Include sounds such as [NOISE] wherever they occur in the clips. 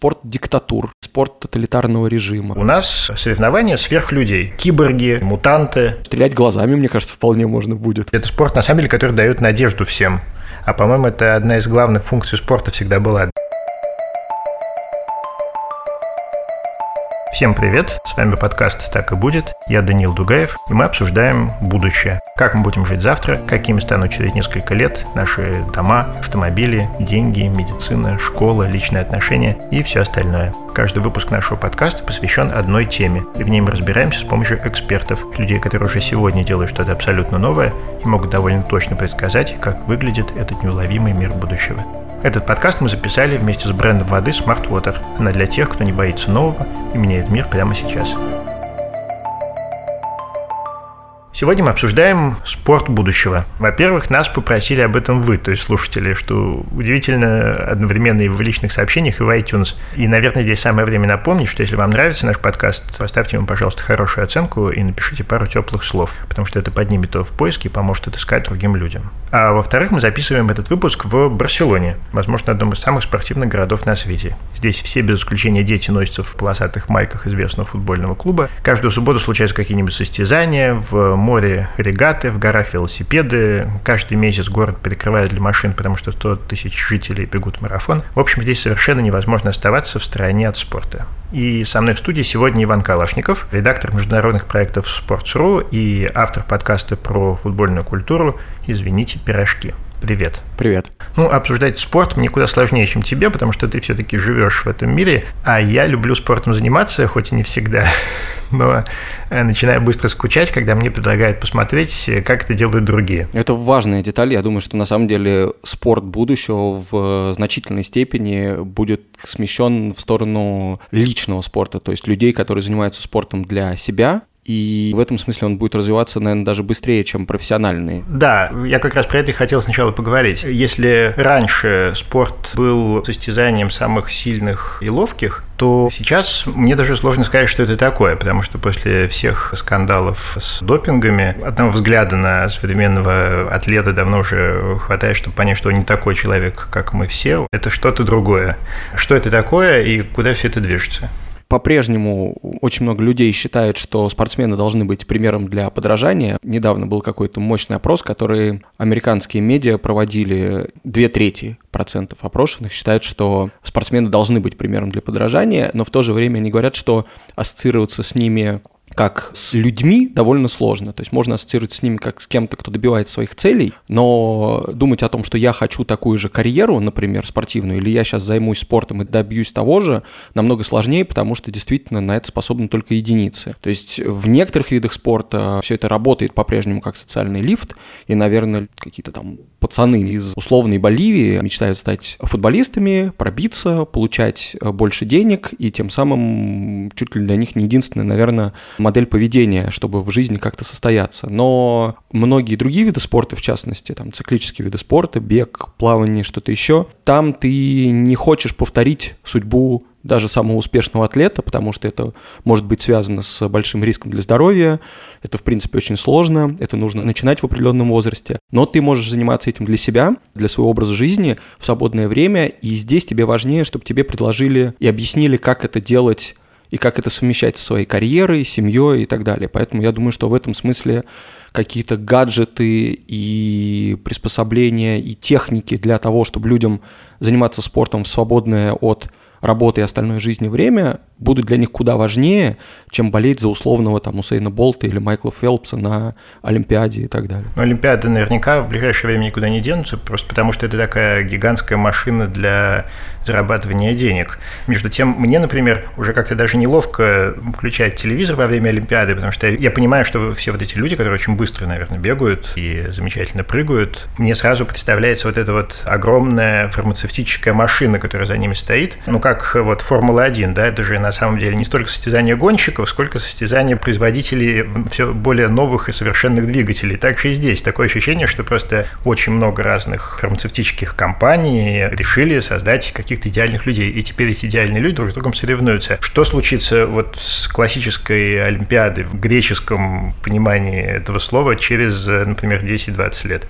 спорт диктатур, спорт тоталитарного режима. У нас соревнования сверхлюдей. Киборги, мутанты. Стрелять глазами, мне кажется, вполне можно будет. Это спорт, на самом деле, который дает надежду всем. А, по-моему, это одна из главных функций спорта всегда была. Всем привет, с вами подкаст «Так и будет». Я Даниил Дугаев, и мы обсуждаем будущее. Как мы будем жить завтра, какими станут через несколько лет наши дома, автомобили, деньги, медицина, школа, личные отношения и все остальное. Каждый выпуск нашего подкаста посвящен одной теме, и в ней мы разбираемся с помощью экспертов, людей, которые уже сегодня делают что-то абсолютно новое и могут довольно точно предсказать, как выглядит этот неуловимый мир будущего. Этот подкаст мы записали вместе с брендом воды Smart Water. Она для тех, кто не боится нового и меняет мир прямо сейчас. Сегодня мы обсуждаем спорт будущего. Во-первых, нас попросили об этом вы, то есть слушатели, что удивительно одновременно и в личных сообщениях, и в iTunes. И, наверное, здесь самое время напомнить, что если вам нравится наш подкаст, поставьте ему, пожалуйста, хорошую оценку и напишите пару теплых слов, потому что это поднимет его в поиске и поможет отыскать другим людям. А во-вторых, мы записываем этот выпуск в Барселоне, возможно, одном из самых спортивных городов на свете. Здесь все без исключения дети носятся в полосатых майках известного футбольного клуба. Каждую субботу случаются какие-нибудь состязания, в море регаты, в горах велосипеды. Каждый месяц город перекрывают для машин, потому что 100 тысяч жителей бегут марафон. В общем, здесь совершенно невозможно оставаться в стороне от спорта. И со мной в студии сегодня Иван Калашников, редактор международных проектов Sports.ru и автор подкаста про футбольную культуру «Извините, пирожки». Привет. Привет. Ну, обсуждать спорт мне куда сложнее, чем тебе, потому что ты все-таки живешь в этом мире, а я люблю спортом заниматься, хоть и не всегда, [LAUGHS] но э, начинаю быстро скучать, когда мне предлагают посмотреть, э, как это делают другие. Это важная деталь. Я думаю, что на самом деле спорт будущего в значительной степени будет смещен в сторону личного спорта, то есть людей, которые занимаются спортом для себя, и в этом смысле он будет развиваться, наверное, даже быстрее, чем профессиональный. Да, я как раз про это и хотел сначала поговорить. Если раньше спорт был состязанием самых сильных и ловких, то сейчас мне даже сложно сказать, что это такое, потому что после всех скандалов с допингами одного взгляда на современного атлета давно уже хватает, чтобы понять, что он не такой человек, как мы все. Это что-то другое. Что это такое и куда все это движется? По-прежнему очень много людей считают, что спортсмены должны быть примером для подражания. Недавно был какой-то мощный опрос, который американские медиа проводили. Две трети процентов опрошенных считают, что спортсмены должны быть примером для подражания, но в то же время они говорят, что ассоциироваться с ними как с людьми довольно сложно. То есть можно ассоциировать с ними как с кем-то, кто добивается своих целей, но думать о том, что я хочу такую же карьеру, например, спортивную, или я сейчас займусь спортом и добьюсь того же, намного сложнее, потому что действительно на это способны только единицы. То есть в некоторых видах спорта все это работает по-прежнему как социальный лифт, и, наверное, какие-то там пацаны из условной Боливии мечтают стать футболистами, пробиться, получать больше денег, и тем самым чуть ли для них не единственное, наверное, модель поведения, чтобы в жизни как-то состояться. Но многие другие виды спорта, в частности, там циклические виды спорта, бег, плавание, что-то еще, там ты не хочешь повторить судьбу даже самого успешного атлета, потому что это может быть связано с большим риском для здоровья, это, в принципе, очень сложно, это нужно начинать в определенном возрасте, но ты можешь заниматься этим для себя, для своего образа жизни в свободное время, и здесь тебе важнее, чтобы тебе предложили и объяснили, как это делать и как это совмещать со своей карьерой, семьей и так далее. Поэтому я думаю, что в этом смысле какие-то гаджеты и приспособления и техники для того, чтобы людям заниматься спортом в свободное от работы и остальной жизни время будут для них куда важнее, чем болеть за условного там Усейна Болта или Майкла Фелпса на Олимпиаде и так далее. Но Олимпиады наверняка в ближайшее время никуда не денутся, просто потому что это такая гигантская машина для зарабатывания денег. Между тем, мне, например, уже как-то даже неловко включать телевизор во время Олимпиады, потому что я понимаю, что все вот эти люди, которые очень быстро, наверное, бегают и замечательно прыгают, мне сразу представляется вот эта вот огромная фармацевтическая машина, которая за ними стоит. Ну, как вот Формула-1, да, это же на самом деле не столько состязание гонщиков, сколько состязание производителей все более новых и совершенных двигателей. Также и здесь такое ощущение, что просто очень много разных фармацевтических компаний решили создать какие каких-то идеальных людей. И теперь эти идеальные люди друг с другом соревнуются. Что случится вот с классической Олимпиадой в греческом понимании этого слова через, например, 10-20 лет?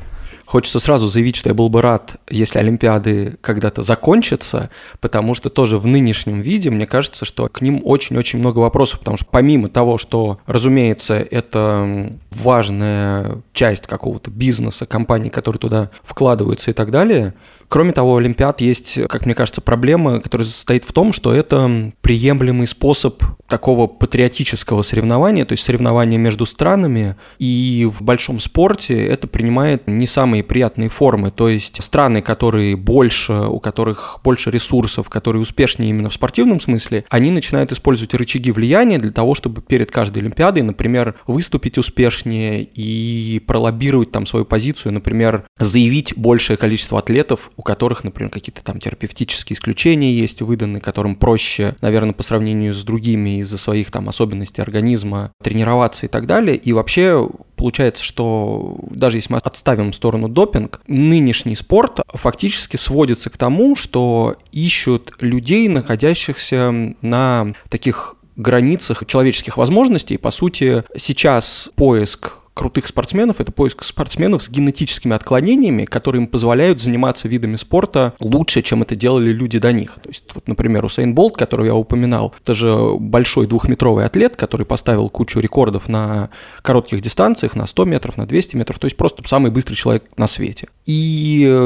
Хочется сразу заявить, что я был бы рад, если Олимпиады когда-то закончатся, потому что тоже в нынешнем виде, мне кажется, что к ним очень-очень много вопросов, потому что помимо того, что, разумеется, это важная часть какого-то бизнеса, компании, которые туда вкладываются и так далее, Кроме того, Олимпиад есть, как мне кажется, проблема, которая состоит в том, что это приемлемый способ такого патриотического соревнования, то есть соревнования между странами, и в большом спорте это принимает не самые приятные формы, то есть страны, которые больше, у которых больше ресурсов, которые успешнее именно в спортивном смысле, они начинают использовать рычаги влияния для того, чтобы перед каждой Олимпиадой, например, выступить успешнее и пролоббировать там свою позицию, например, заявить большее количество атлетов, у которых, например, какие-то там терапевтические исключения есть выданы, которым проще, наверное, по сравнению с другими из-за своих там особенностей организма тренироваться и так далее. И вообще получается, что даже если мы отставим в сторону допинг, нынешний спорт фактически сводится к тому, что ищут людей, находящихся на таких границах человеческих возможностей. По сути, сейчас поиск крутых спортсменов – это поиск спортсменов с генетическими отклонениями, которые им позволяют заниматься видами спорта лучше, чем это делали люди до них. То есть, вот, например, Усейн Болт, которого я упоминал, это же большой двухметровый атлет, который поставил кучу рекордов на коротких дистанциях, на 100 метров, на 200 метров, то есть просто самый быстрый человек на свете. И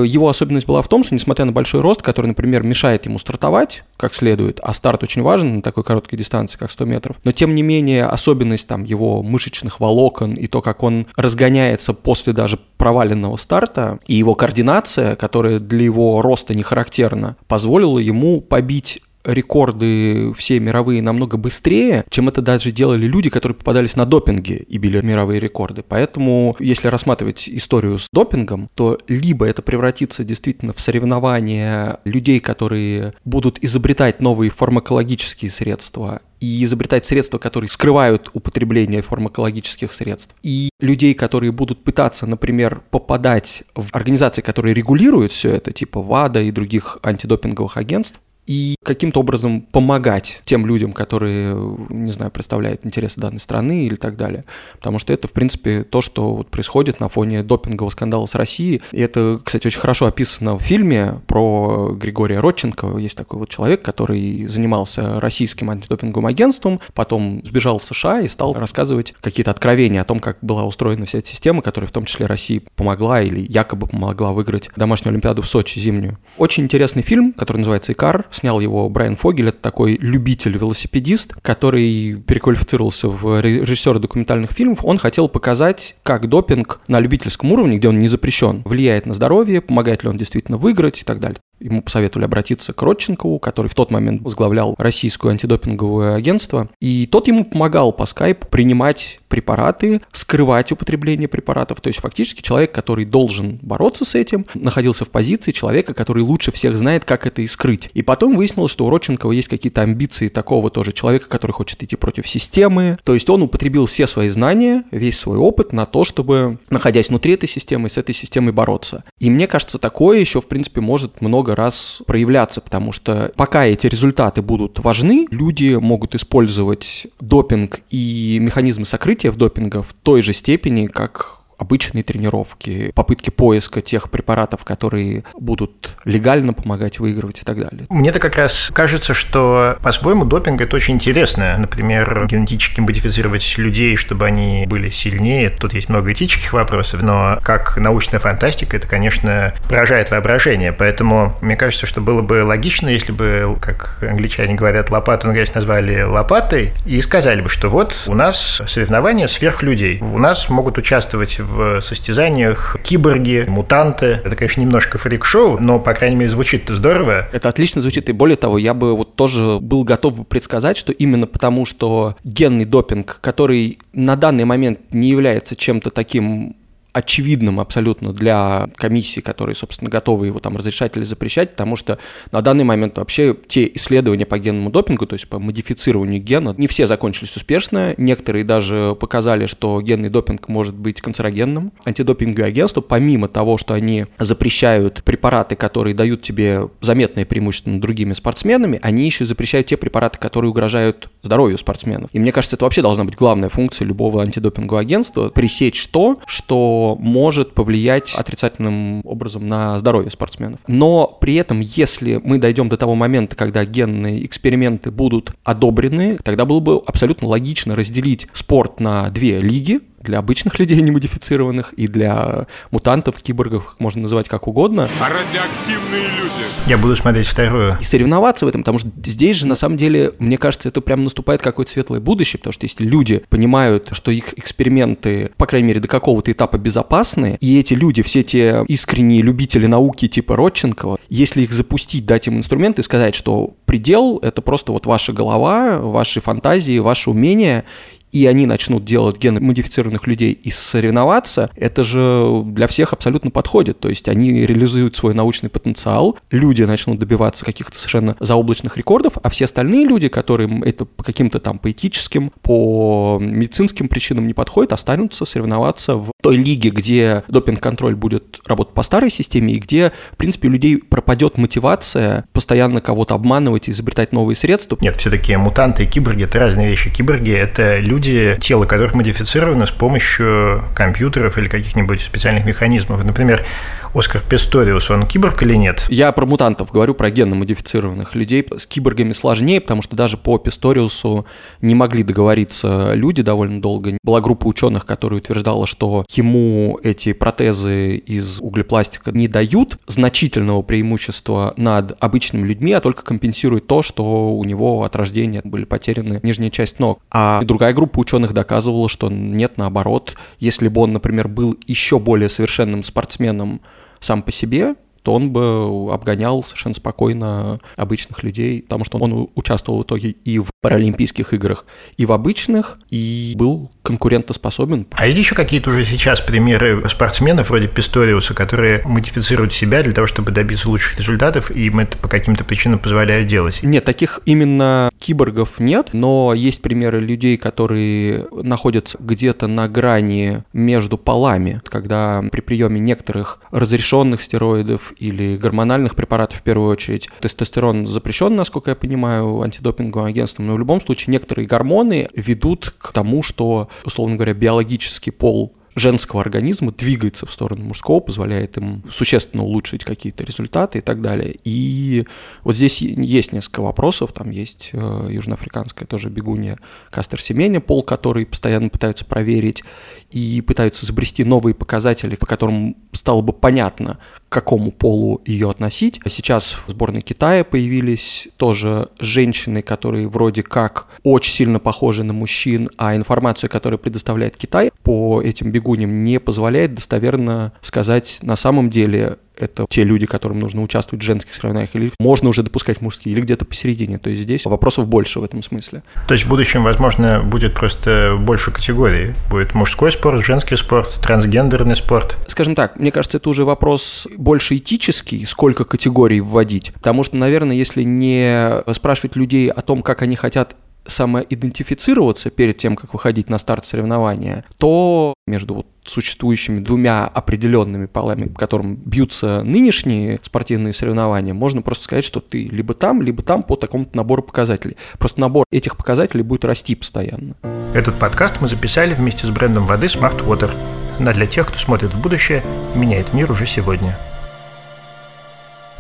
его особенность была в том, что несмотря на большой рост, который, например, мешает ему стартовать как следует, а старт очень важен на такой короткой дистанции, как 100 метров, но тем не менее особенность там его мышечных волокон и то, как он разгоняется после даже проваленного старта, и его координация, которая для его роста не характерна, позволила ему побить рекорды все мировые намного быстрее, чем это даже делали люди, которые попадались на допинге и били мировые рекорды. Поэтому, если рассматривать историю с допингом, то либо это превратится действительно в соревнование людей, которые будут изобретать новые фармакологические средства и изобретать средства, которые скрывают употребление фармакологических средств, и людей, которые будут пытаться, например, попадать в организации, которые регулируют все это, типа ВАДА и других антидопинговых агентств, и каким-то образом помогать тем людям, которые, не знаю, представляют интересы данной страны или так далее. Потому что это, в принципе, то, что вот происходит на фоне допингового скандала с Россией. И это, кстати, очень хорошо описано в фильме про Григория Родченко. Есть такой вот человек, который занимался российским антидопинговым агентством, потом сбежал в США и стал рассказывать какие-то откровения о том, как была устроена вся эта система, которая в том числе России помогла или якобы помогла выиграть домашнюю Олимпиаду в Сочи зимнюю. Очень интересный фильм, который называется «Икар», Снял его Брайан Фогель, это такой любитель-велосипедист, который переквалифицировался в режиссера документальных фильмов. Он хотел показать, как допинг на любительском уровне, где он не запрещен, влияет на здоровье, помогает ли он действительно выиграть и так далее. Ему посоветовали обратиться к Родченкову, который в тот момент возглавлял российское антидопинговое агентство. И тот ему помогал по скайпу принимать препараты, скрывать употребление препаратов. То есть фактически человек, который должен бороться с этим, находился в позиции человека, который лучше всех знает, как это и скрыть. И потом выяснилось, что у Родченкова есть какие-то амбиции такого тоже человека, который хочет идти против системы. То есть он употребил все свои знания, весь свой опыт на то, чтобы, находясь внутри этой системы, с этой системой бороться. И мне кажется, такое еще, в принципе, может много раз проявляться, потому что пока эти результаты будут важны, люди могут использовать допинг и механизмы сокрытия в допинга в той же степени, как обычные тренировки, попытки поиска тех препаратов, которые будут легально помогать выигрывать и так далее. Мне-то как раз кажется, что по-своему допинг это очень интересно. Например, генетически модифицировать людей, чтобы они были сильнее. Тут есть много этических вопросов, но как научная фантастика это, конечно, поражает воображение. Поэтому мне кажется, что было бы логично, если бы, как англичане говорят, лопату на грязь назвали лопатой и сказали бы, что вот у нас соревнования сверхлюдей. У нас могут участвовать в состязаниях киборги, мутанты. Это, конечно, немножко фрик-шоу, но, по крайней мере, звучит здорово. Это отлично звучит, и более того, я бы вот тоже был готов предсказать, что именно потому, что генный допинг, который на данный момент не является чем-то таким очевидным абсолютно для комиссии, которые, собственно, готовы его там разрешать или запрещать, потому что на данный момент вообще те исследования по генному допингу, то есть по модифицированию гена, не все закончились успешно. Некоторые даже показали, что генный допинг может быть канцерогенным. Антидопинговое агентство, помимо того, что они запрещают препараты, которые дают тебе заметное преимущество над другими спортсменами, они еще запрещают те препараты, которые угрожают здоровью спортсменов. И мне кажется, это вообще должна быть главная функция любого антидопингового агентства – пресечь то, что может повлиять отрицательным образом на здоровье спортсменов. Но при этом, если мы дойдем до того момента, когда генные эксперименты будут одобрены, тогда было бы абсолютно логично разделить спорт на две лиги, для обычных людей [LAUGHS] немодифицированных и для мутантов, киборгов, можно называть как угодно. А радиоактивные люди? Я буду смотреть вторую. И соревноваться в этом, потому что здесь же, на самом деле, мне кажется, это прям наступает какое-то светлое будущее, потому что если люди понимают, что их эксперименты, по крайней мере, до какого-то этапа безопасны, и эти люди, все те искренние любители науки типа Родченкова, если их запустить, дать им инструменты и сказать, что предел — это просто вот ваша голова, ваши фантазии, ваше умение, и они начнут делать генно-модифицированных людей и соревноваться, это же для всех абсолютно подходит. То есть они реализуют свой научный потенциал, люди начнут добиваться каких-то совершенно заоблачных рекордов, а все остальные люди, которым это по каким-то там поэтическим, по медицинским причинам не подходит, останутся соревноваться в той лиге, где допинг-контроль будет работать по старой системе и где, в принципе, у людей пропадет мотивация постоянно кого-то обманывать и изобретать новые средства. Нет, все-таки мутанты и киборги – это разные вещи. Киборги – это люди, люди, тело которых модифицировано с помощью компьютеров или каких-нибудь специальных механизмов. Например, Оскар Писториус, он киборг или нет? Я про мутантов говорю, про генно-модифицированных людей. С киборгами сложнее, потому что даже по Писториусу не могли договориться люди довольно долго. Была группа ученых, которая утверждала, что ему эти протезы из углепластика не дают значительного преимущества над обычными людьми, а только компенсируют то, что у него от рождения были потеряны нижняя часть ног. А другая группа ученых доказывала, что нет, наоборот, если бы он, например, был еще более совершенным спортсменом, сам по себе, то он бы обгонял совершенно спокойно обычных людей, потому что он участвовал в итоге и в Паралимпийских играх, и в обычных, и был конкурентоспособен. А есть еще какие-то уже сейчас примеры спортсменов вроде Писториуса, которые модифицируют себя для того, чтобы добиться лучших результатов, и им это по каким-то причинам позволяют делать? Нет, таких именно киборгов нет, но есть примеры людей, которые находятся где-то на грани между полами, когда при приеме некоторых разрешенных стероидов или гормональных препаратов в первую очередь. Тестостерон запрещен, насколько я понимаю, антидопинговым агентством, но в любом случае некоторые гормоны ведут к тому, что, условно говоря, биологический пол женского организма двигается в сторону мужского, позволяет им существенно улучшить какие-то результаты и так далее. И вот здесь есть несколько вопросов, там есть э, южноафриканская тоже бегунья Кастер Семеня, пол который постоянно пытаются проверить, и пытаются изобрести новые показатели, по которым стало бы понятно, к какому полу ее относить. Сейчас в сборной Китая появились тоже женщины, которые вроде как очень сильно похожи на мужчин, а информацию, которую предоставляет Китай по этим бегуням, не позволяет достоверно сказать на самом деле, это те люди, которым нужно участвовать в женских соревнованиях, или можно уже допускать мужские, или где-то посередине. То есть здесь вопросов больше в этом смысле. То есть в будущем, возможно, будет просто больше категорий. Будет мужской спорт, женский спорт, трансгендерный спорт. Скажем так, мне кажется, это уже вопрос больше этический, сколько категорий вводить. Потому что, наверное, если не спрашивать людей о том, как они хотят самоидентифицироваться перед тем, как выходить на старт соревнования, то между вот существующими двумя определенными полами, по которым бьются нынешние спортивные соревнования, можно просто сказать, что ты либо там, либо там по такому-то набору показателей. Просто набор этих показателей будет расти постоянно. Этот подкаст мы записали вместе с брендом воды Smart Water. Она для тех, кто смотрит в будущее и меняет мир уже сегодня.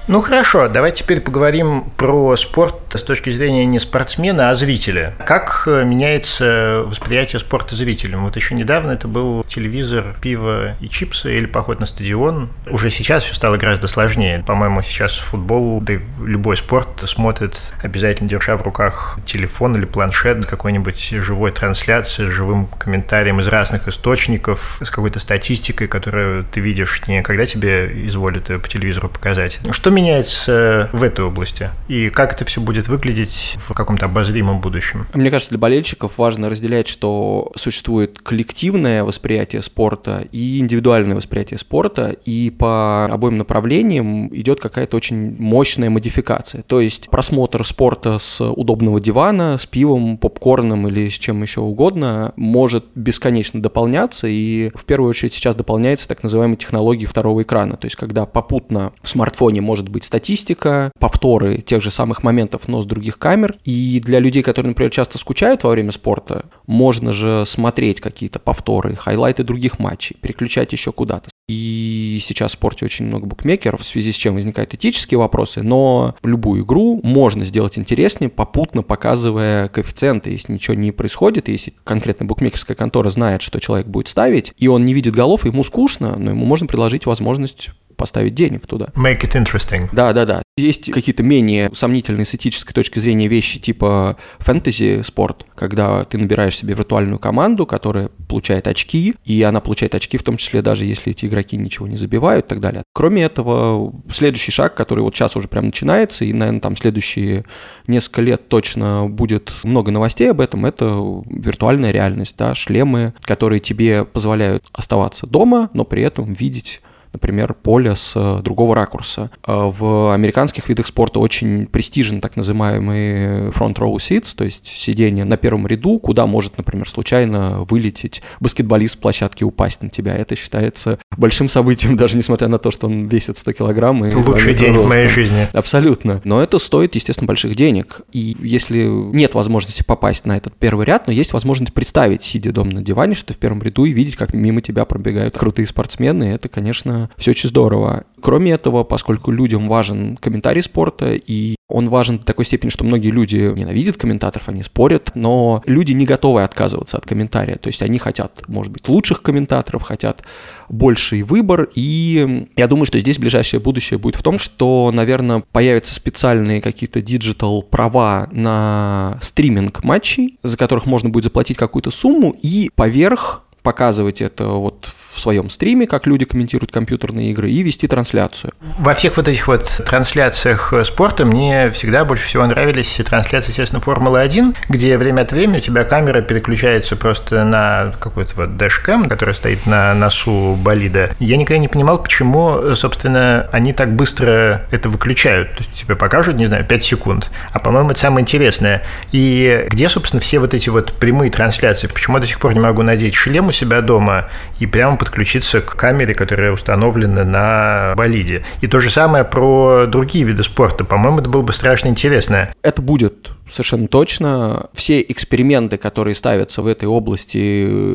Ну хорошо, давайте теперь поговорим про спорт с точки зрения не спортсмена, а зрителя. Как э, меняется восприятие спорта зрителям? Вот еще недавно это был телевизор, пиво и чипсы или поход на стадион. Уже сейчас все стало гораздо сложнее. По-моему, сейчас футбол, да и любой спорт смотрит обязательно держа в руках телефон или планшет, какой-нибудь живой трансляции, с живым комментарием из разных источников, с какой-то статистикой, которую ты видишь не когда тебе изволят по телевизору показать. Что меняется в этой области? И как это все будет выглядеть в каком-то обозримом будущем? Мне кажется, для болельщиков важно разделять, что существует коллективное восприятие спорта и индивидуальное восприятие спорта, и по обоим направлениям идет какая-то очень мощная модификация. То есть просмотр спорта с удобного дивана, с пивом, попкорном или с чем еще угодно может бесконечно дополняться, и в первую очередь сейчас дополняется так называемой технологией второго экрана, то есть когда попутно в смартфоне может может быть статистика, повторы тех же самых моментов, но с других камер. И для людей, которые, например, часто скучают во время спорта, можно же смотреть какие-то повторы, хайлайты других матчей, переключать еще куда-то. И сейчас в спорте очень много букмекеров, в связи с чем возникают этические вопросы, но любую игру можно сделать интереснее, попутно показывая коэффициенты. Если ничего не происходит, если конкретно букмекерская контора знает, что человек будет ставить, и он не видит голов, ему скучно, но ему можно предложить возможность поставить денег туда. Make it interesting. Да, да, да. Есть какие-то менее сомнительные с этической точки зрения вещи типа фэнтези спорт, когда ты набираешь себе виртуальную команду, которая получает очки, и она получает очки в том числе даже если эти игроки ничего не забивают и так далее. Кроме этого, следующий шаг, который вот сейчас уже прям начинается, и, наверное, там следующие несколько лет точно будет много новостей об этом, это виртуальная реальность, да, шлемы, которые тебе позволяют оставаться дома, но при этом видеть например, поле с э, другого ракурса. А в американских видах спорта очень престижен так называемый front row seats, то есть сидение на первом ряду, куда может, например, случайно вылететь баскетболист с площадки упасть на тебя. Это считается большим событием, [LAUGHS] даже несмотря на то, что он весит 100 килограмм. И Лучший день ростом. в моей жизни. Абсолютно. Но это стоит, естественно, больших денег. И если нет возможности попасть на этот первый ряд, но есть возможность представить, сидя дома на диване, что ты в первом ряду и видеть, как мимо тебя пробегают крутые спортсмены, это, конечно, все очень здорово. Кроме этого, поскольку людям важен комментарий спорта, и он важен в такой степени, что многие люди ненавидят комментаторов, они спорят, но люди не готовы отказываться от комментария. То есть они хотят, может быть, лучших комментаторов, хотят больший выбор. И я думаю, что здесь ближайшее будущее будет в том, что, наверное, появятся специальные какие-то digital права на стриминг матчей, за которых можно будет заплатить какую-то сумму, и поверх показывать это вот в своем стриме, как люди комментируют компьютерные игры, и вести трансляцию. Во всех вот этих вот трансляциях спорта мне всегда больше всего нравились трансляции, естественно, Формулы-1, где время от времени у тебя камера переключается просто на какой-то вот дэшкэм, который стоит на носу болида. Я никогда не понимал, почему, собственно, они так быстро это выключают. То есть тебе покажут, не знаю, 5 секунд. А, по-моему, это самое интересное. И где, собственно, все вот эти вот прямые трансляции? Почему я до сих пор не могу надеть шлем у себя дома и прямо подключиться к камере, которая установлена на болиде. И то же самое про другие виды спорта. По-моему, это было бы страшно интересно. Это будет совершенно точно. Все эксперименты, которые ставятся в этой области,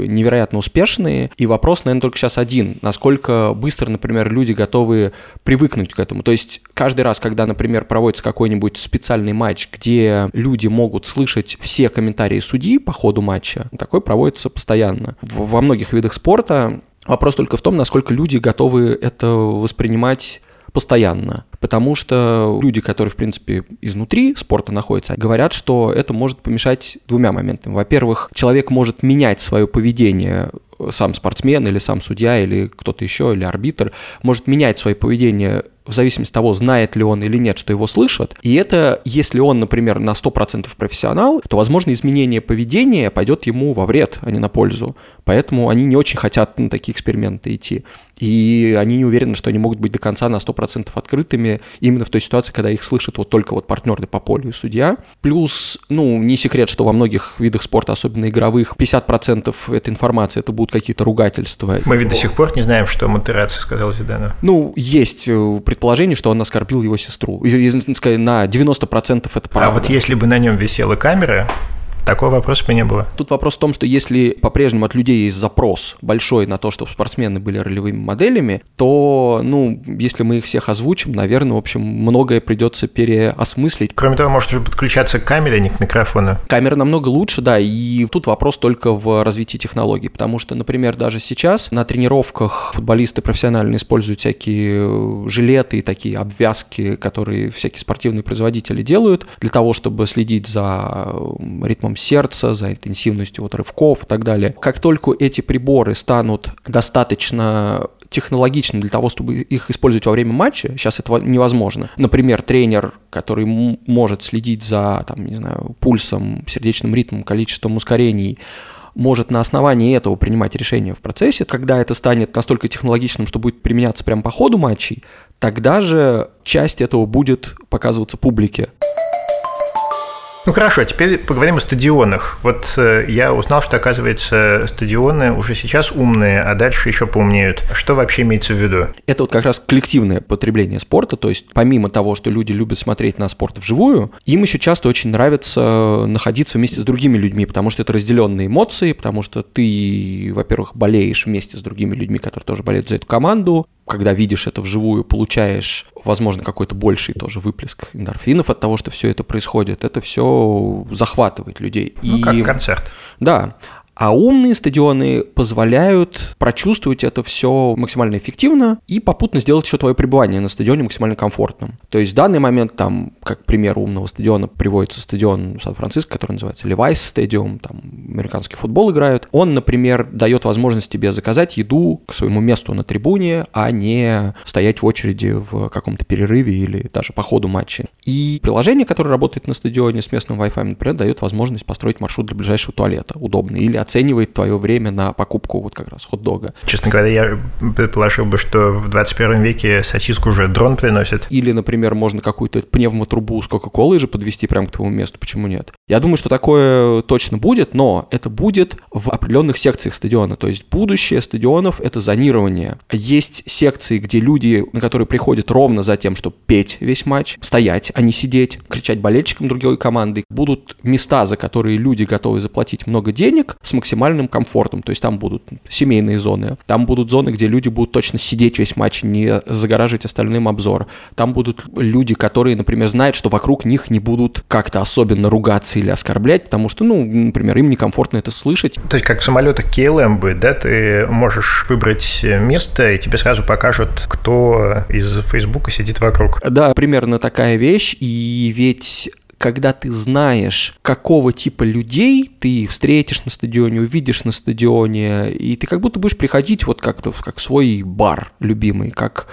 невероятно успешные. И вопрос, наверное, только сейчас один. Насколько быстро, например, люди готовы привыкнуть к этому. То есть каждый раз, когда, например, проводится какой-нибудь специальный матч, где люди могут слышать все комментарии судьи по ходу матча, такой проводится постоянно. Во многих видах спорта Вопрос только в том, насколько люди готовы это воспринимать постоянно. Потому что люди, которые, в принципе, изнутри спорта находятся, говорят, что это может помешать двумя моментами. Во-первых, человек может менять свое поведение сам спортсмен или сам судья или кто-то еще, или арбитр, может менять свое поведение в зависимости от того, знает ли он или нет, что его слышат. И это, если он, например, на 100% профессионал, то, возможно, изменение поведения пойдет ему во вред, а не на пользу. Поэтому они не очень хотят на такие эксперименты идти. И они не уверены, что они могут быть до конца на 100% открытыми именно в той ситуации, когда их слышат вот только вот партнеры по полю и судья. Плюс, ну, не секрет, что во многих видах спорта, особенно игровых, 50% этой информации это будут какие-то ругательства. Мы ведь до сих пор не знаем, что Монтераци сказал Зидану. Ну, есть э, предположение, что он оскорбил его сестру. И, на 90% это правда. А вот если бы на нем висела камера, Такого вопроса бы не было. Тут вопрос в том, что если по-прежнему от людей есть запрос большой на то, чтобы спортсмены были ролевыми моделями, то, ну, если мы их всех озвучим, наверное, в общем, многое придется переосмыслить. Кроме того, может уже подключаться к камере, а не к микрофону. Камера намного лучше, да, и тут вопрос только в развитии технологий, потому что, например, даже сейчас на тренировках футболисты профессионально используют всякие жилеты и такие обвязки, которые всякие спортивные производители делают для того, чтобы следить за ритмом сердца, за интенсивностью вот рывков и так далее. Как только эти приборы станут достаточно технологичным для того, чтобы их использовать во время матча, сейчас этого невозможно. Например, тренер, который может следить за, там, не знаю, пульсом, сердечным ритмом, количеством ускорений, может на основании этого принимать решения в процессе. Когда это станет настолько технологичным, что будет применяться прямо по ходу матчей, тогда же часть этого будет показываться публике. Ну хорошо, теперь поговорим о стадионах. Вот э, я узнал, что, оказывается, стадионы уже сейчас умные, а дальше еще поумнеют. Что вообще имеется в виду? Это вот как раз коллективное потребление спорта, то есть помимо того, что люди любят смотреть на спорт вживую, им еще часто очень нравится находиться вместе с другими людьми, потому что это разделенные эмоции, потому что ты, во-первых, болеешь вместе с другими людьми, которые тоже болеют за эту команду, когда видишь это вживую, получаешь, возможно, какой-то больший тоже выплеск эндорфинов от того, что все это происходит. Это все захватывает людей. Ну, И... как концерт. Да. А умные стадионы позволяют прочувствовать это все максимально эффективно и попутно сделать еще твое пребывание на стадионе максимально комфортным. То есть в данный момент там, как пример умного стадиона, приводится стадион Сан-Франциско, который называется Levi's Stadium, там американский футбол играют. Он, например, дает возможность тебе заказать еду к своему месту на трибуне, а не стоять в очереди в каком-то перерыве или даже по ходу матча. И приложение, которое работает на стадионе с местным Wi-Fi, например, дает возможность построить маршрут для ближайшего туалета удобный или оценивает твое время на покупку вот как раз хот-дога. Честно говоря, я предположил бы, что в 21 веке сосиску уже дрон приносит. Или, например, можно какую-то пневмотрубу с Кока-Колой же подвести прямо к твоему месту, почему нет? Я думаю, что такое точно будет, но это будет в определенных секциях стадиона. То есть будущее стадионов — это зонирование. Есть секции, где люди, на которые приходят ровно за тем, чтобы петь весь матч, стоять, а не сидеть, кричать болельщикам другой команды. Будут места, за которые люди готовы заплатить много денег с максимальным комфортом. То есть там будут семейные зоны, там будут зоны, где люди будут точно сидеть весь матч, не загораживать остальным обзор. Там будут люди, которые, например, знают, что вокруг них не будут как-то особенно ругаться или оскорблять, потому что, ну, например, им некомфортно это слышать. То есть как в самолетах KLM будет, да? Ты можешь выбрать место, и тебе сразу покажут, кто из Фейсбука сидит вокруг. Да, примерно такая вещь, и ведь когда ты знаешь, какого типа людей ты встретишь на стадионе, увидишь на стадионе, и ты как будто будешь приходить вот как-то как в свой бар любимый, как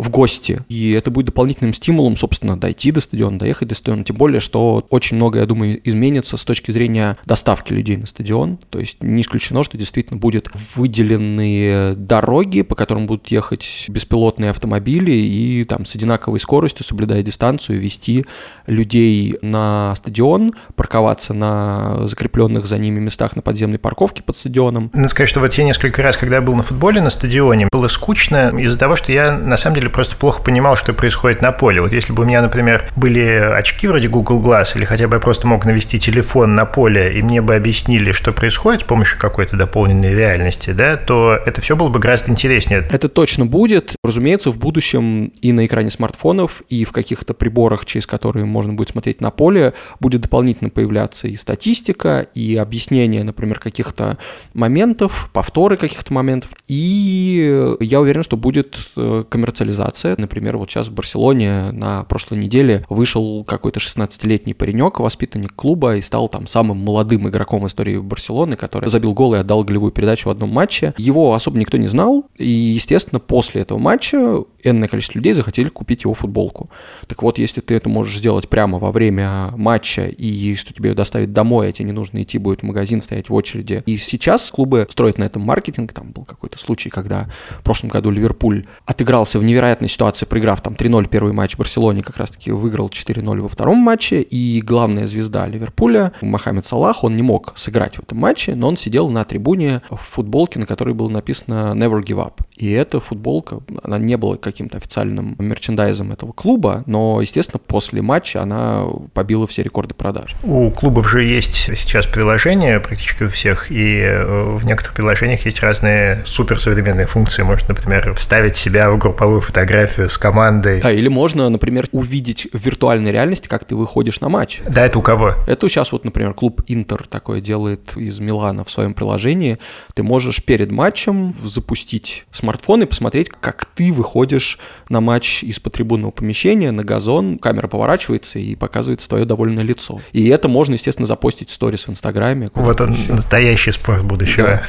в гости. И это будет дополнительным стимулом, собственно, дойти до стадиона, доехать до стадиона. Тем более, что очень много, я думаю, изменится с точки зрения доставки людей на стадион. То есть не исключено, что действительно будут выделенные дороги, по которым будут ехать беспилотные автомобили и там с одинаковой скоростью, соблюдая дистанцию, вести людей на стадион, парковаться на закрепленных за ними местах на подземной парковке под стадионом. Надо сказать, что вот я несколько раз, когда я был на футболе на стадионе, было скучно из-за того, что я на самом деле просто плохо понимал, что происходит на поле. Вот если бы у меня, например, были очки вроде Google Glass, или хотя бы я просто мог навести телефон на поле, и мне бы объяснили, что происходит с помощью какой-то дополненной реальности, да, то это все было бы гораздо интереснее. Это точно будет. Разумеется, в будущем и на экране смартфонов, и в каких-то приборах, через которые можно будет смотреть на поле, будет дополнительно появляться и статистика, и объяснение, например, каких-то моментов, повторы каких-то моментов. И я уверен, что будет э, коммерциализация реализация. Например, вот сейчас в Барселоне на прошлой неделе вышел какой-то 16-летний паренек, воспитанник клуба, и стал там самым молодым игроком истории Барселоны, который забил гол и отдал голевую передачу в одном матче. Его особо никто не знал, и, естественно, после этого матча энное количество людей захотели купить его футболку. Так вот, если ты это можешь сделать прямо во время матча, и что тебе ее домой, а тебе не нужно идти будет в магазин, стоять в очереди. И сейчас клубы строят на этом маркетинг. Там был какой-то случай, когда в прошлом году Ливерпуль отыгрался в невероятной ситуации, проиграв там 3-0 первый матч Барселоне, как раз-таки выиграл 4-0 во втором матче, и главная звезда Ливерпуля, Мохаммед Салах, он не мог сыграть в этом матче, но он сидел на трибуне в футболке, на которой было написано «Never give up». И эта футболка, она не была каким-то официальным мерчендайзом этого клуба, но, естественно, после матча она побила все рекорды продаж. У клубов же есть сейчас приложения практически у всех, и э, в некоторых приложениях есть разные суперсовременные функции. Можно, например, вставить себя в групповую фотографию с командой. Да, или можно, например, увидеть в виртуальной реальности, как ты выходишь на матч. Да, это у кого? Это сейчас вот, например, клуб Интер такое делает из Милана в своем приложении. Ты можешь перед матчем запустить смартфон и посмотреть, как ты выходишь на матч из-под трибунного помещения на газон, камера поворачивается и показывается твое довольное лицо. И это можно, естественно, запостить в сторис в Инстаграме. Вот он, еще. настоящий спорт будущего. Да.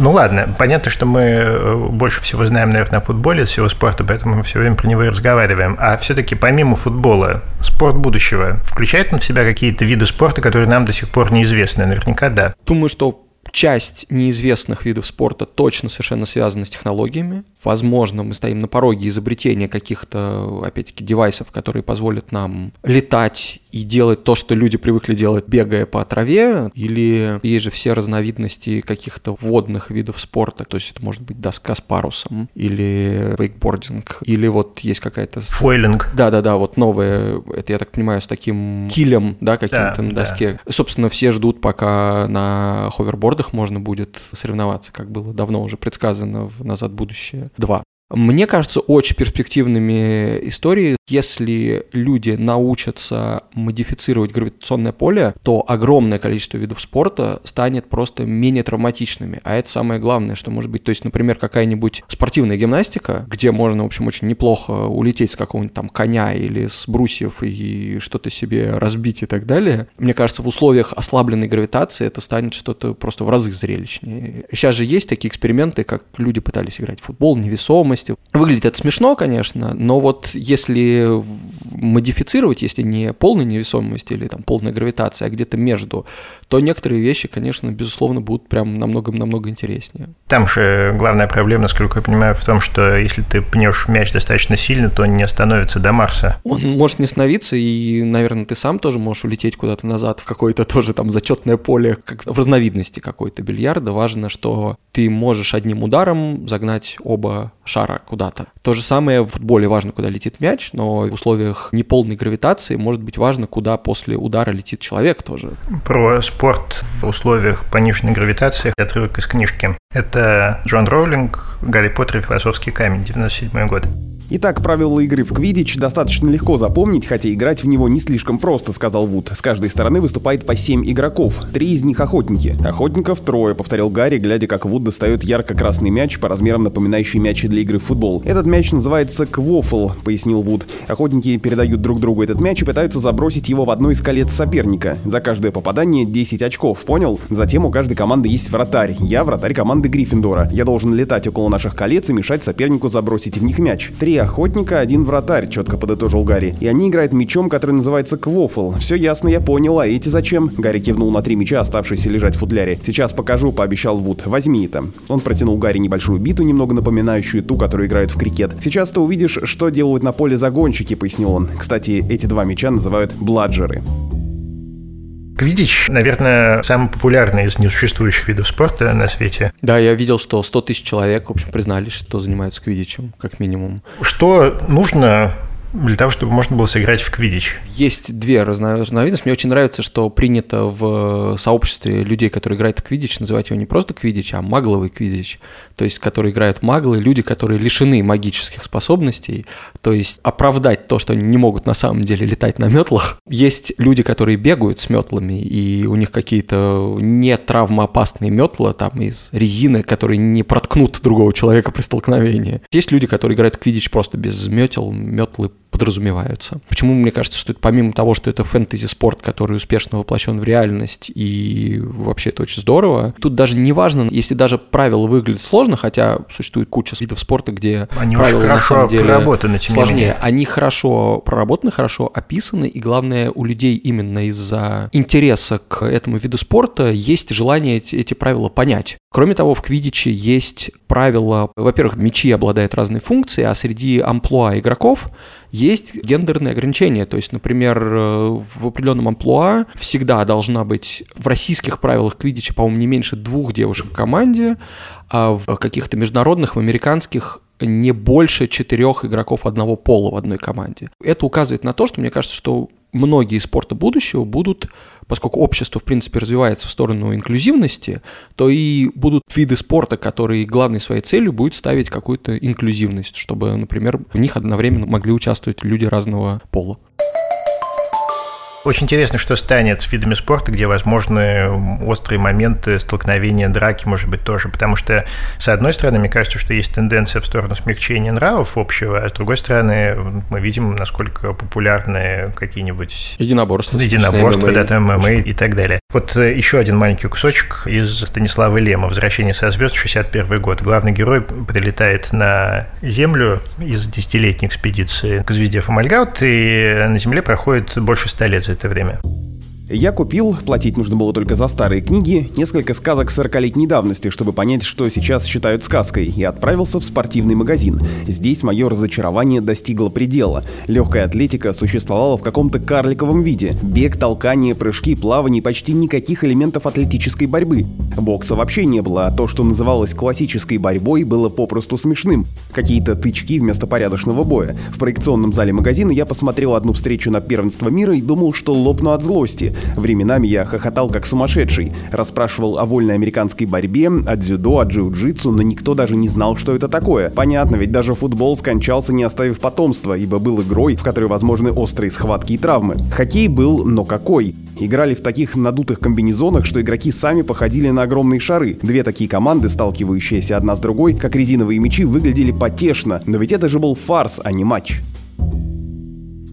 Ну ладно, понятно, что мы э, больше всего знаем, наверное, о футболе, всего спорта, поэтому мы все время про него и разговариваем. А все-таки помимо футбола, спорт будущего включает он в себя какие-то виды спорта, которые нам до сих пор неизвестны? Наверняка да. Думаю, что часть неизвестных видов спорта точно совершенно связана с технологиями. Возможно, мы стоим на пороге изобретения каких-то, опять-таки, девайсов, которые позволят нам летать и делать то, что люди привыкли делать, бегая по траве, или есть же все разновидности каких-то водных видов спорта, то есть это может быть доска с парусом, или вейкбординг, или вот есть какая-то... Фойлинг. Да-да-да, вот новое, это, я так понимаю, с таким килем, да, каким-то да, на доске. Да. Собственно, все ждут, пока на ховербордах можно будет соревноваться, как было давно уже предсказано в «Назад будущее 2». Мне кажется, очень перспективными истории, если люди научатся модифицировать гравитационное поле, то огромное количество видов спорта станет просто менее травматичными. А это самое главное, что может быть. То есть, например, какая-нибудь спортивная гимнастика, где можно, в общем, очень неплохо улететь с какого-нибудь там коня или с брусьев и что-то себе разбить и так далее. Мне кажется, в условиях ослабленной гравитации это станет что-то просто в разы зрелищнее. Сейчас же есть такие эксперименты, как люди пытались играть в футбол, невесомость, невесомости. Выглядит это смешно, конечно, но вот если модифицировать, если не полная невесомость или там полная гравитация, а где-то между, то некоторые вещи, конечно, безусловно, будут прям намного-намного интереснее. Там же главная проблема, насколько я понимаю, в том, что если ты пнешь мяч достаточно сильно, то он не остановится до Марса. Он может не остановиться, и, наверное, ты сам тоже можешь улететь куда-то назад в какое-то тоже там зачетное поле, как в разновидности какой-то бильярда. Важно, что ты можешь одним ударом загнать оба шара куда-то. То же самое в футболе важно, куда летит мяч, но в условиях неполной гравитации может быть важно, куда после удара летит человек тоже. Про спорт в условиях пониженной гравитации отрывок из книжки. Это Джон Роулинг, Гарри Поттер и философский камень, 97 год. Итак, правила игры в квидич достаточно легко запомнить, хотя играть в него не слишком просто, сказал Вуд. С каждой стороны выступает по 7 игроков, три из них охотники. Охотников трое, повторил Гарри, глядя, как Вуд достает ярко-красный мяч по размерам напоминающий мячи для игры в футбол. Этот мяч называется квофл, пояснил Вуд. Охотники передают друг другу этот мяч и пытаются забросить его в одно из колец соперника. За каждое попадание 10 очков, понял? Затем у каждой команды есть вратарь. Я вратарь команды Гриффиндора. Я должен летать около наших колец и мешать сопернику забросить в них мяч. Три охотника, один вратарь, четко подытожил Гарри. И они играют мечом, который называется квофл. Все ясно, я понял, а эти зачем? Гарри кивнул на три меча, оставшиеся лежать в футляре. Сейчас покажу, пообещал Вуд. Возьми это. Он протянул Гарри небольшую биту, немного напоминающую ту, которую играют в крикет. Сейчас ты увидишь, что делают на поле загонщики, пояснил он. Кстати, эти два меча называют бладжеры. Квидич, наверное, самый популярный из несуществующих видов спорта на свете. Да, я видел, что 100 тысяч человек, в общем, признались, что занимаются квидичем, как минимум. Что нужно для того, чтобы можно было сыграть в квидич? Есть две разновидности. Мне очень нравится, что принято в сообществе людей, которые играют в квидич, называть его не просто квидич, а магловый квидич. То есть, которые играют маглы, люди, которые лишены магических способностей. То есть, оправдать то, что они не могут на самом деле летать на метлах. Есть люди, которые бегают с метлами, и у них какие-то не травмоопасные метла, там, из резины, которые не проткнут другого человека при столкновении. Есть люди, которые играют в квидич просто без метел, метлы подразумеваются. Почему мне кажется, что это помимо того, что это фэнтези-спорт, который успешно воплощен в реальность, и вообще это очень здорово, тут даже не важно, если даже правила выглядят сложно, хотя существует куча видов спорта, где они правила на самом деле сложнее. Они хорошо проработаны, хорошо описаны, и главное, у людей именно из-за интереса к этому виду спорта есть желание эти, эти правила понять. Кроме того, в квидиче есть правила, во-первых, мячи обладают разной функцией, а среди амплуа игроков есть гендерные ограничения. То есть, например, э, в определенном амплуа всегда должна быть в российских правилах квидича, по-моему, не меньше двух девушек в команде, а в каких-то международных, в американских не больше четырех игроков одного пола в одной команде. Это указывает на то, что мне кажется, что многие спорта будущего будут, поскольку общество, в принципе, развивается в сторону инклюзивности, то и будут виды спорта, которые главной своей целью будет ставить какую-то инклюзивность, чтобы, например, в них одновременно могли участвовать люди разного пола. Очень интересно, что станет с видами спорта, где возможны острые моменты столкновения, драки, может быть, тоже. Потому что, с одной стороны, мне кажется, что есть тенденция в сторону смягчения нравов общего, а с другой стороны, мы видим, насколько популярны какие-нибудь... Единоборства. Единоборства, да, там ММА и так далее. Вот э, еще один маленький кусочек из Станислава Лема «Возвращение со звезд», 61 год. Главный герой прилетает на Землю из десятилетней экспедиции к звезде Фомальгаут, и на Земле проходит больше ста лет за это время. Я купил, платить нужно было только за старые книги, несколько сказок 40-летней давности, чтобы понять, что сейчас считают сказкой, и отправился в спортивный магазин. Здесь мое разочарование достигло предела. Легкая атлетика существовала в каком-то карликовом виде. Бег, толкание, прыжки, плавание, почти никаких элементов атлетической борьбы. Бокса вообще не было, а то, что называлось классической борьбой, было попросту смешным. Какие-то тычки вместо порядочного боя. В проекционном зале магазина я посмотрел одну встречу на первенство мира и думал, что лопну от злости. Временами я хохотал как сумасшедший, расспрашивал о вольной американской борьбе, о дзюдо, о джиу-джитсу, но никто даже не знал, что это такое. Понятно, ведь даже футбол скончался, не оставив потомства, ибо был игрой, в которой возможны острые схватки и травмы. Хоккей был, но какой? Играли в таких надутых комбинезонах, что игроки сами походили на огромные шары. Две такие команды, сталкивающиеся одна с другой, как резиновые мячи, выглядели потешно. Но ведь это же был фарс, а не матч.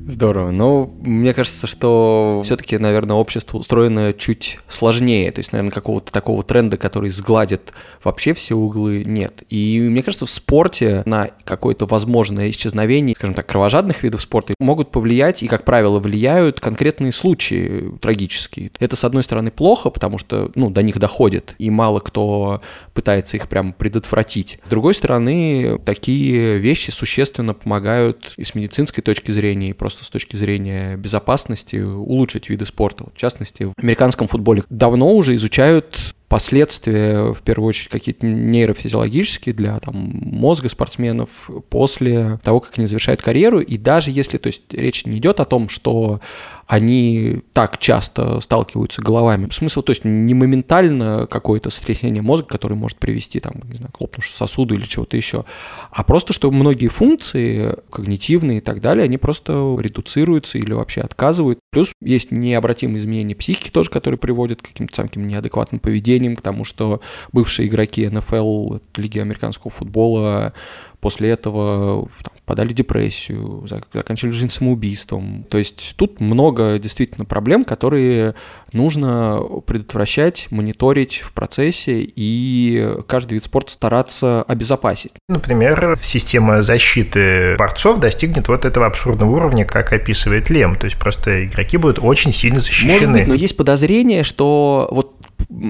Здорово. Но мне кажется, что все-таки, наверное, общество устроено чуть сложнее. То есть, наверное, какого-то такого тренда, который сгладит вообще все углы, нет. И мне кажется, в спорте на какое-то возможное исчезновение, скажем так, кровожадных видов спорта могут повлиять и, как правило, влияют конкретные случаи трагические. Это, с одной стороны, плохо, потому что, ну, до них доходит, и мало кто пытается их прям предотвратить. С другой стороны, такие вещи существенно помогают и с медицинской точки зрения, и просто просто с точки зрения безопасности улучшить виды спорта. В частности, в американском футболе давно уже изучают последствия, в первую очередь, какие-то нейрофизиологические для там, мозга спортсменов после того, как они завершают карьеру. И даже если, то есть речь не идет о том, что они так часто сталкиваются головами. Смысл, то есть не моментально какое-то сотрясение мозга, которое может привести там, не знаю, к лопнувшему сосуду или чего-то еще, а просто, что многие функции когнитивные и так далее, они просто редуцируются или вообще отказывают. Плюс есть необратимые изменения психики тоже, которые приводят к каким-то самым неадекватным поведением, к тому, что бывшие игроки НФЛ, Лиги американского футбола, после этого там, подали депрессию, заканчивали жизнь самоубийством. То есть тут много действительно проблем, которые нужно предотвращать, мониторить в процессе и каждый вид спорта стараться обезопасить. Например, система защиты борцов достигнет вот этого абсурдного уровня, как описывает Лем. То есть просто игроки будут очень сильно защищены. Может быть, но есть подозрение, что вот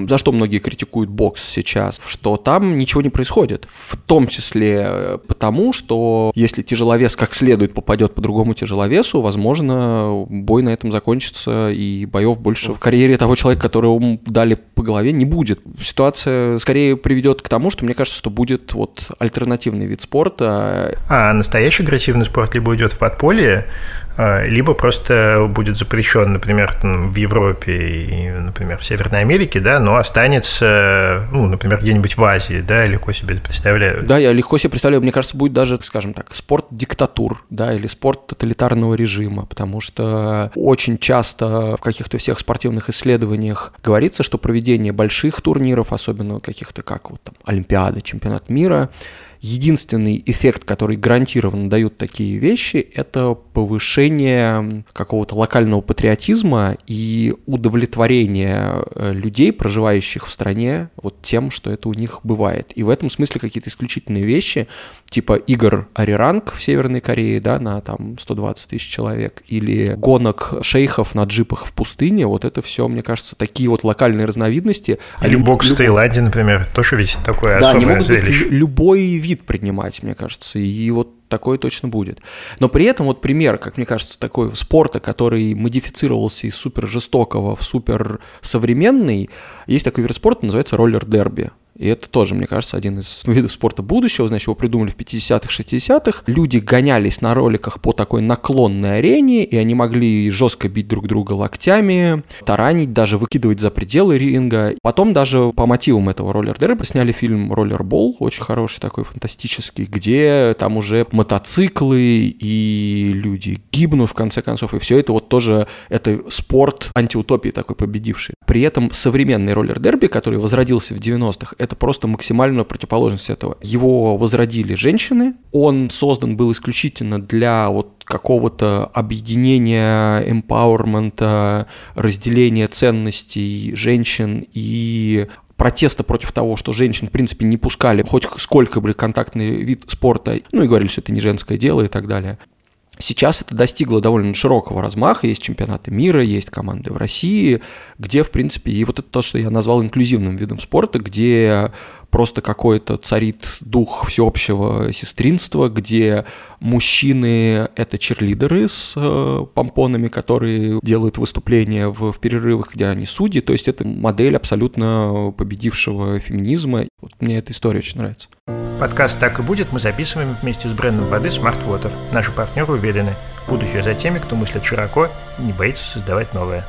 за что многие критикуют бокс сейчас, что там ничего не происходит. В том числе э, потому, что если тяжеловес как следует попадет по другому тяжеловесу, возможно, бой на этом закончится, и боев больше в карьере того человека, которого дали по голове, не будет. Ситуация скорее приведет к тому, что мне кажется, что будет вот альтернативный вид спорта. А настоящий агрессивный спорт либо уйдет в подполье, либо просто будет запрещен, например, в Европе и, например, в Северной Америке, да, но останется, ну, например, где-нибудь в Азии, да, легко себе это представляю. Да, я легко себе представляю, мне кажется, будет даже, скажем так, спорт диктатур, да, или спорт тоталитарного режима, потому что очень часто в каких-то всех спортивных исследованиях говорится, что проведение больших турниров, особенно каких-то как вот там Олимпиада, чемпионат мира, единственный эффект, который гарантированно дают такие вещи, это повышение какого-то локального патриотизма и удовлетворение э, людей, проживающих в стране, вот тем, что это у них бывает. И в этом смысле какие-то исключительные вещи, типа игр Ариранг в Северной Корее, да, на там 120 тысяч человек, или гонок шейхов на джипах в пустыне, вот это все, мне кажется, такие вот локальные разновидности. Или бокс люб... в Таиланде, например, тоже ведь такое да, особое они могут зрелище. быть любой вид принимать, мне кажется, и вот такое точно будет. Но при этом вот пример, как мне кажется, такой спорта, который модифицировался из супер жестокого в супер современный, есть такой вид спорта, называется роллер-дерби. И это тоже, мне кажется, один из видов спорта будущего. Значит, его придумали в 50-х, 60-х. Люди гонялись на роликах по такой наклонной арене, и они могли жестко бить друг друга локтями, таранить, даже выкидывать за пределы ринга. Потом даже по мотивам этого роллер-дерби сняли фильм «Роллербол», очень хороший такой, фантастический, где там уже мотоциклы и люди гибнут в конце концов, и все это вот тоже, это спорт антиутопии такой победивший. При этом современный роллер-дерби, который возродился в 90-х, это просто максимальная противоположность этого. Его возродили женщины, он создан был исключительно для вот какого-то объединения, эмпауэрмента, разделения ценностей женщин и протеста против того, что женщин, в принципе, не пускали хоть сколько бы контактный вид спорта, ну и говорили, что это не женское дело и так далее. Сейчас это достигло довольно широкого размаха, есть чемпионаты мира, есть команды в России, где, в принципе, и вот это то, что я назвал инклюзивным видом спорта, где просто какой-то царит дух всеобщего сестринства, где мужчины — это черлидеры с э, помпонами, которые делают выступления в, в перерывах, где они судьи, то есть это модель абсолютно победившего феминизма. Вот мне эта история очень нравится. Подкаст «Так и будет» мы записываем вместе с брендом воды Smart Water. Наши партнеры уверены, будущее за теми, кто мыслит широко и не боится создавать новое.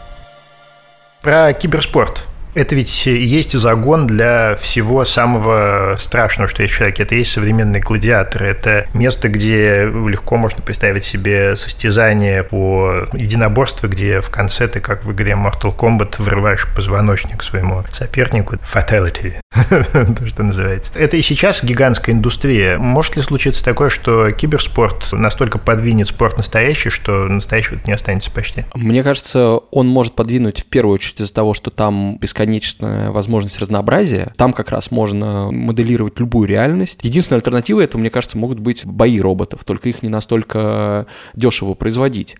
Про киберспорт – это ведь есть загон для всего самого страшного, что есть в человеке. Это есть современные гладиаторы. Это место, где легко можно представить себе состязание по единоборству, где в конце ты, как в игре Mortal Kombat, вырываешь позвоночник своему сопернику. Fatality. [LAUGHS] То, что называется. Это и сейчас гигантская индустрия. Может ли случиться такое, что киберспорт настолько подвинет спорт настоящий, что настоящего не останется почти? Мне кажется, он может подвинуть в первую очередь из-за того, что там бесконечно бесконечная возможность разнообразия. Там как раз можно моделировать любую реальность. Единственная альтернатива это, мне кажется, могут быть бои роботов, только их не настолько дешево производить.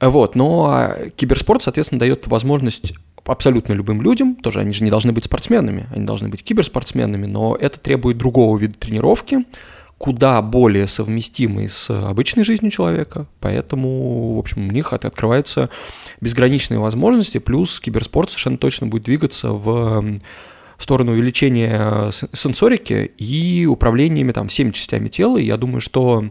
Вот, но киберспорт, соответственно, дает возможность абсолютно любым людям, тоже они же не должны быть спортсменами, они должны быть киберспортсменами, но это требует другого вида тренировки, куда более совместимый с обычной жизнью человека, поэтому, в общем, у них открываются безграничные возможности, плюс киберспорт совершенно точно будет двигаться в сторону увеличения сенсорики и управлениями там всеми частями тела, и я думаю, что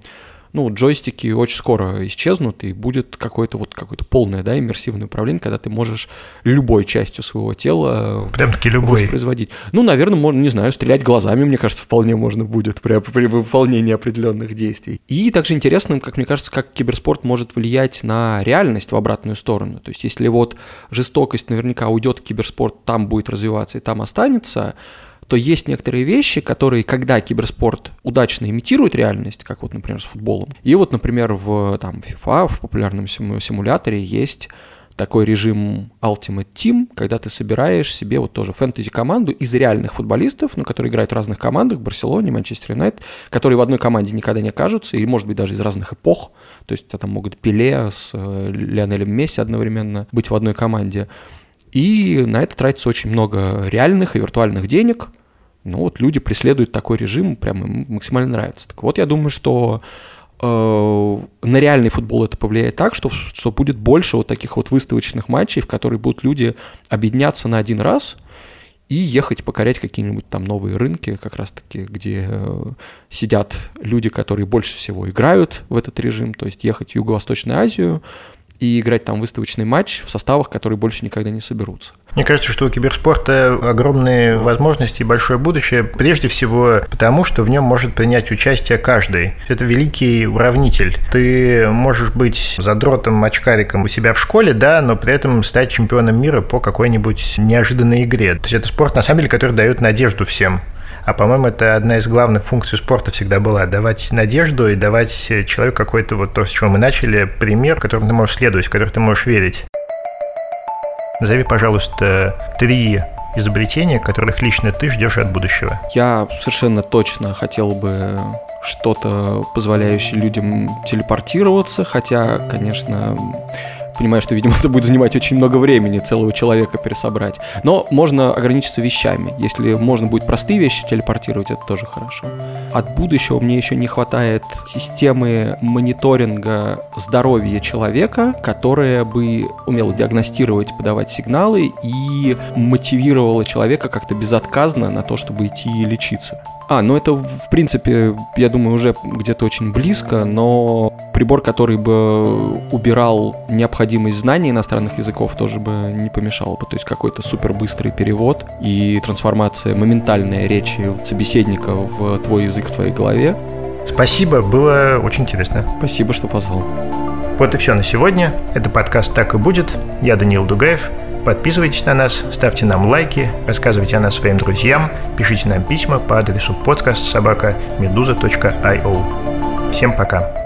ну, джойстики очень скоро исчезнут, и будет какое-то вот какое-то полное, да, иммерсивное управление, когда ты можешь любой частью своего тела Прям-таки любой. воспроизводить. Ну, наверное, можно, не знаю, стрелять глазами, мне кажется, вполне можно будет при, при выполнении определенных действий. И также интересно, как мне кажется, как киберспорт может влиять на реальность в обратную сторону. То есть, если вот жестокость наверняка уйдет в киберспорт, там будет развиваться и там останется, то есть некоторые вещи, которые, когда киберспорт удачно имитирует реальность, как вот, например, с футболом, и вот, например, в там, FIFA, в популярном симуляторе есть такой режим Ultimate Team, когда ты собираешь себе вот тоже фэнтези-команду из реальных футболистов, ну, которые играют в разных командах, Барселоне, Манчестер Юнайтед, которые в одной команде никогда не окажутся, и, может быть, даже из разных эпох, то есть там могут Пеле с э, Лионелем Месси одновременно быть в одной команде. И на это тратится очень много реальных и виртуальных денег, ну вот люди преследуют такой режим, прям им максимально нравится. Так вот, я думаю, что э, на реальный футбол это повлияет так, что, что будет больше вот таких вот выставочных матчей, в которые будут люди объединяться на один раз и ехать покорять какие-нибудь там новые рынки, как раз-таки, где э, сидят люди, которые больше всего играют в этот режим, то есть ехать в Юго-Восточную Азию, и играть там выставочный матч в составах, которые больше никогда не соберутся. Мне кажется, что у киберспорта огромные возможности и большое будущее, прежде всего потому, что в нем может принять участие каждый. Это великий уравнитель. Ты можешь быть задротом, очкариком у себя в школе, да, но при этом стать чемпионом мира по какой-нибудь неожиданной игре. То есть это спорт, на самом деле, который дает надежду всем. А, по-моему, это одна из главных функций спорта всегда была – давать надежду и давать человеку какой-то, вот то, с чего мы начали, пример, которым ты можешь следовать, в который ты можешь верить. Назови, пожалуйста, три изобретения, которых лично ты ждешь от будущего. Я совершенно точно хотел бы что-то, позволяющее людям телепортироваться, хотя, конечно, понимаю, что, видимо, [LAUGHS] это будет занимать очень много времени целого человека пересобрать. Но можно ограничиться вещами. Если можно будет простые вещи телепортировать, это тоже хорошо. От будущего мне еще не хватает системы мониторинга здоровья человека, которая бы умела диагностировать, подавать сигналы и мотивировала человека как-то безотказно на то, чтобы идти лечиться. А, ну это, в принципе, я думаю, уже где-то очень близко, но прибор, который бы убирал необходимость знаний иностранных языков, тоже бы не помешал бы. То есть какой-то супер быстрый перевод и трансформация моментальной речи собеседника в твой язык в твоей голове. Спасибо, было очень интересно. Спасибо, что позвал. Вот и все на сегодня. Это подкаст «Так и будет». Я Даниил Дугаев. Подписывайтесь на нас, ставьте нам лайки, рассказывайте о нас своим друзьям, пишите нам письма по адресу подкаст собака медуза.io. Всем пока!